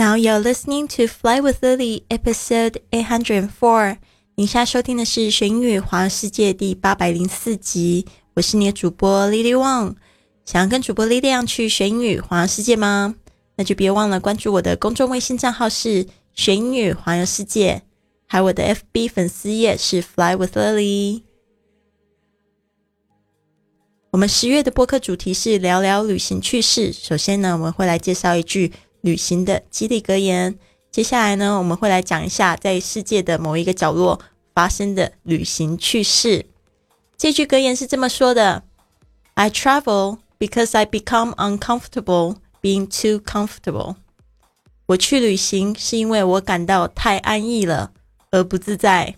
Now you're listening to Fly with Lily, episode eight hundred and four. 你现在收听的是《学英语环游世界》第八百零四集。我是你的主播 Lily Wang。想要跟主播 Lily 去学英语环游世界吗？那就别忘了关注我的公众微信账号是“学英语环游世界”，还有我的 FB 粉丝页是 Fly with Lily。我们十月的播客主题是聊聊旅行趣事。首先呢，我们会来介绍一句旅行的激励格言。接下来呢，我们会来讲一下在世界的某一个角落发生的旅行趣事。这句格言是这么说的：“I travel because I become uncomfortable being too comfortable。”我去旅行是因为我感到太安逸了，而不自在。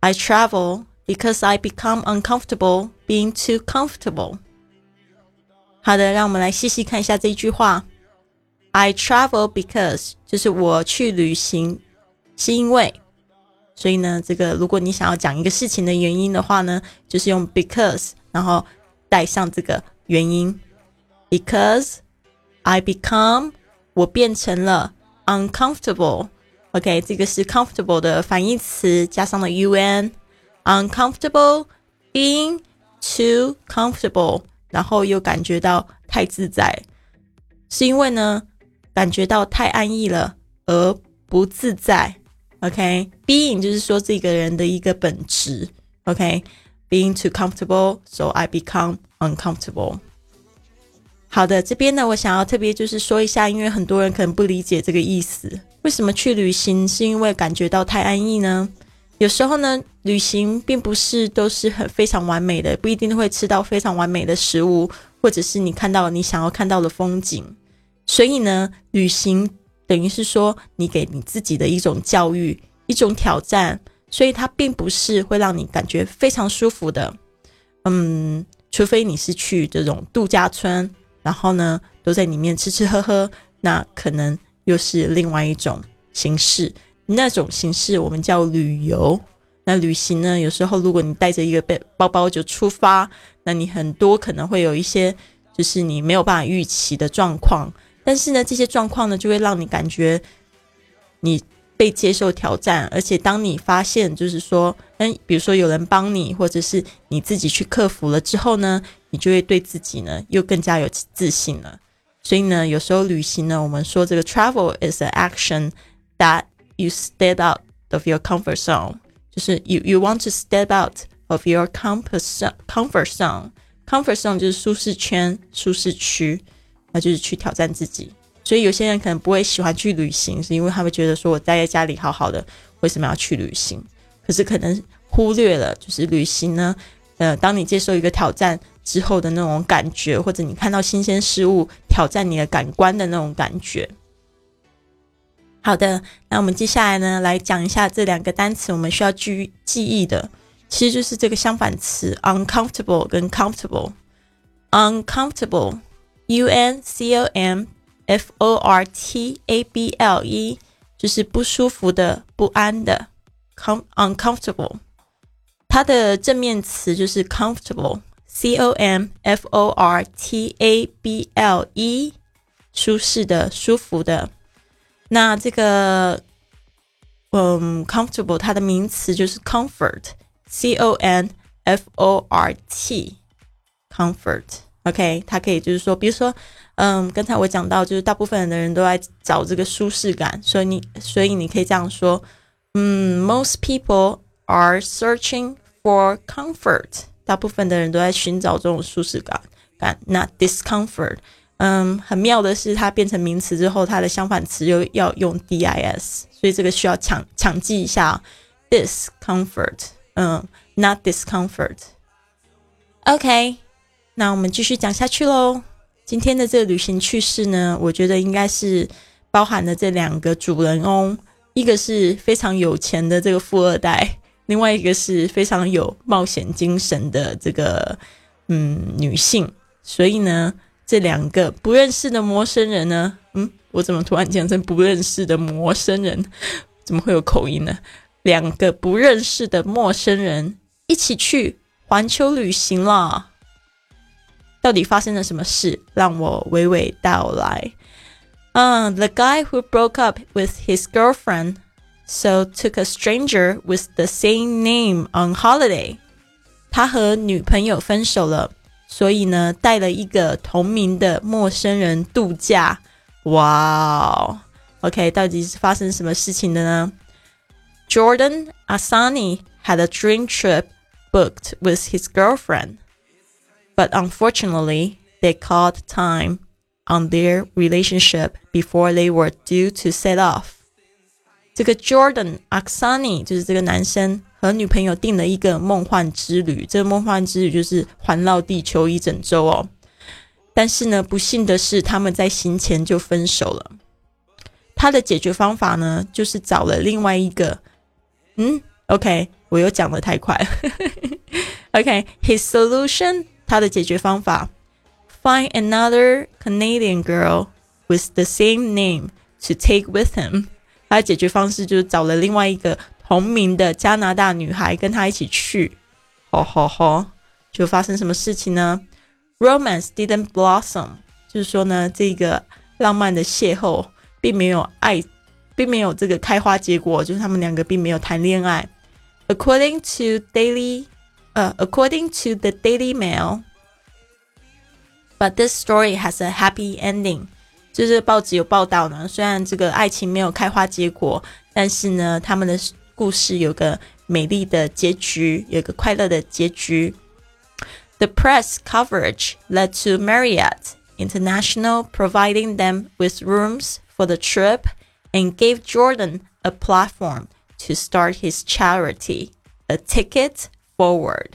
I travel because I become uncomfortable being too comfortable。好的，让我们来细细看一下这句话。I travel because 就是我去旅行是因为，所以呢，这个如果你想要讲一个事情的原因的话呢，就是用 because，然后带上这个原因。Because I become 我变成了 uncomfortable。OK，这个是 comfortable 的反义词，加上了 un。uncomfortable being too comfortable，然后又感觉到太自在，是因为呢感觉到太安逸了而不自在。OK，being 就是说这个人的一个本质。OK，being too comfortable，so I become uncomfortable。好的，这边呢我想要特别就是说一下，因为很多人可能不理解这个意思，为什么去旅行是因为感觉到太安逸呢？有时候呢，旅行并不是都是很非常完美的，不一定会吃到非常完美的食物，或者是你看到你想要看到的风景。所以呢，旅行等于是说你给你自己的一种教育，一种挑战。所以它并不是会让你感觉非常舒服的。嗯，除非你是去这种度假村，然后呢都在里面吃吃喝喝，那可能又是另外一种形式。那种形式我们叫旅游。那旅行呢？有时候如果你带着一个背包包就出发，那你很多可能会有一些就是你没有办法预期的状况。但是呢，这些状况呢，就会让你感觉你被接受挑战。而且当你发现就是说，嗯，比如说有人帮你，或者是你自己去克服了之后呢，你就会对自己呢又更加有自信了。所以呢，有时候旅行呢，我们说这个 travel is an action that You step out of your comfort zone，就是 you you want to step out of your comfort comfort zone。comfort zone 就是舒适圈、舒适区，那就是去挑战自己。所以有些人可能不会喜欢去旅行，是因为他们觉得说我待在家里好好的，为什么要去旅行？可是可能忽略了，就是旅行呢，呃，当你接受一个挑战之后的那种感觉，或者你看到新鲜事物挑战你的感官的那种感觉。好的，那我们接下来呢，来讲一下这两个单词，我们需要记记忆的，其实就是这个相反词 uncomfortable 跟 comfortable。U n c o m f o r t a b l e 就是不舒服的、不安的。com uncomfortable，它的正面词就是 comfortable，c o m f o r t a b l e，舒适的、舒服的。那这个，嗯，comfortable，它的名词就是 comfort，c o n f o r t，comfort OK，它可以就是说，比如说，嗯，刚才我讲到，就是大部分的人都在找这个舒适感，所以你，所以你可以这样说，嗯，most people are searching for comfort，大部分的人都在寻找这种舒适感感，not discomfort。嗯，很妙的是，它变成名词之后，它的相反词又要用 dis，所以这个需要抢抢记一下。discomfort，嗯，not discomfort。OK，那我们继续讲下去喽。今天的这个旅行趣事呢，我觉得应该是包含了这两个主人翁，一个是非常有钱的这个富二代，另外一个是非常有冒险精神的这个嗯女性，所以呢。这两个不认识的陌生人呢？嗯，我怎么突然讲成不认识的陌生人？怎么会有口音呢？两个不认识的陌生人一起去环球旅行了。到底发生了什么事？让我娓娓道来。 嗯、t h e guy who broke up with his girlfriend so took a stranger with the same name on holiday。他和女朋友分手了，所以呢，带了一个同名的陌生人度假。哇哦，OK，到底是发生什么事情的呢？Jordan Asani had a dream trip booked with his girlfriend, but unfortunately, they called time on their relationship before they were due to set off. 这个 Jordan Aksani 就是这个男生和女朋友定了一个梦幻之旅，这个梦幻之旅就是环绕地球一整周哦。但是呢，不幸的是，他们在行前就分手了。他的解决方法呢，就是找了另外一个，嗯，OK，我又讲的太快，OK，his solution， 他的解决方法，find another Canadian girl with the same name to take with him。他的解决方式就是找了另外一个同名的加拿大女孩跟他一起去。吼吼吼！就发生什么事情呢？Romance didn't blossom，就是说呢，这个浪漫的邂逅并没有爱，并没有这个开花结果，就是他们两个并没有谈恋爱。According to Daily，呃、uh,，According to the Daily Mail，but this story has a happy ending。就是报纸有报道呢，虽然这个爱情没有开花结果，但是呢，他们的故事有个美丽的结局，有个快乐的结局。The press coverage led to Marriott International providing them with rooms for the trip and gave Jordan a platform to start his charity, A Ticket Forward.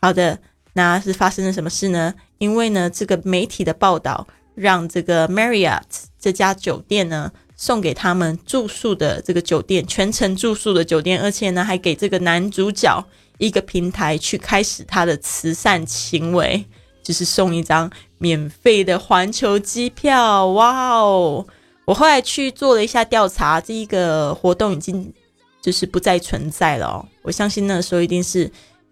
好的，那是发生了什么事呢？因为呢，这个媒体的报道让这个 Marriott 这家酒店呢送给他们住宿的这个酒店，全程住宿的酒店，而且呢还给这个男主角一个平台去开始他的慈善行为，就是送一张免费的环球机票。哇哦！我后来去做了一下调查，这一个活动已经就是不再存在了哦。我相信那时候一定是。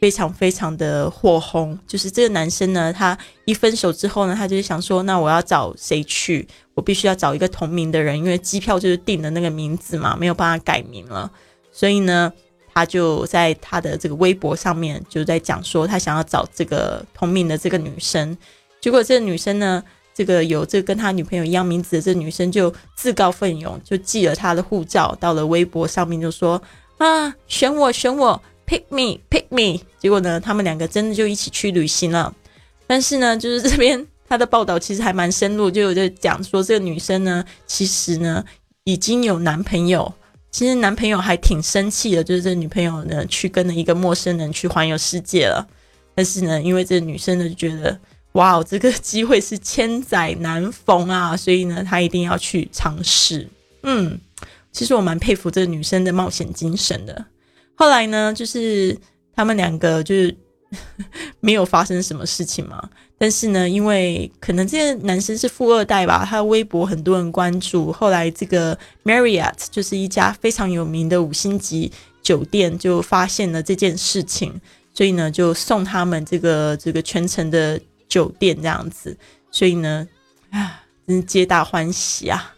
非常非常的火红，就是这个男生呢，他一分手之后呢，他就是想说，那我要找谁去？我必须要找一个同名的人，因为机票就是定的那个名字嘛，没有办法改名了。所以呢，他就在他的这个微博上面就在讲说，他想要找这个同名的这个女生。结果这个女生呢，这个有这个跟他女朋友一样名字的这女生就自告奋勇，就寄了他的护照到了微博上面，就说啊，选我，选我。Pick me, pick me。结果呢，他们两个真的就一起去旅行了。但是呢，就是这边他的报道其实还蛮深入，就有在讲说这个女生呢，其实呢已经有男朋友。其实男朋友还挺生气的，就是这女朋友呢去跟了一个陌生人去环游世界了。但是呢，因为这女生呢就觉得，哇哦，这个机会是千载难逢啊，所以呢，她一定要去尝试。嗯，其实我蛮佩服这个女生的冒险精神的。后来呢，就是他们两个就是 没有发生什么事情嘛。但是呢，因为可能这个男生是富二代吧，他的微博很多人关注。后来这个 Marriott 就是一家非常有名的五星级酒店，就发现了这件事情，所以呢，就送他们这个这个全程的酒店这样子。所以呢，啊，真是皆大欢喜啊！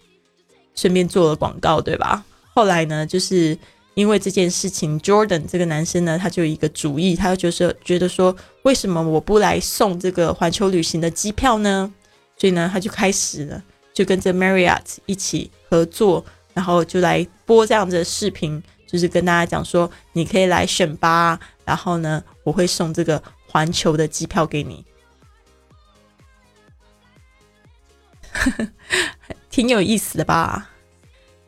顺便做了广告，对吧？后来呢，就是。因为这件事情，Jordan 这个男生呢，他就有一个主意，他就是觉得说，为什么我不来送这个环球旅行的机票呢？所以呢，他就开始了，就跟着 Marriott 一起合作，然后就来播这样子的视频，就是跟大家讲说，你可以来选吧，然后呢，我会送这个环球的机票给你，挺有意思的吧？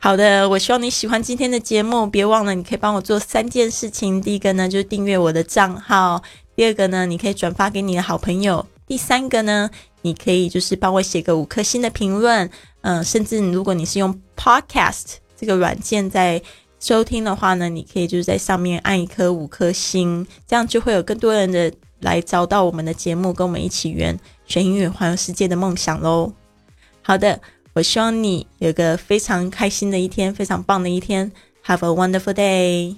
好的，我希望你喜欢今天的节目。别忘了，你可以帮我做三件事情。第一个呢，就是订阅我的账号；第二个呢，你可以转发给你的好朋友；第三个呢，你可以就是帮我写个五颗星的评论。嗯，甚至如果你是用 Podcast 这个软件在收听的话呢，你可以就是在上面按一颗五颗星，这样就会有更多人的来找到我们的节目，跟我们一起圆学英语环游世界的梦想喽。好的。我希望你有个非常开心的一天，非常棒的一天。Have a wonderful day.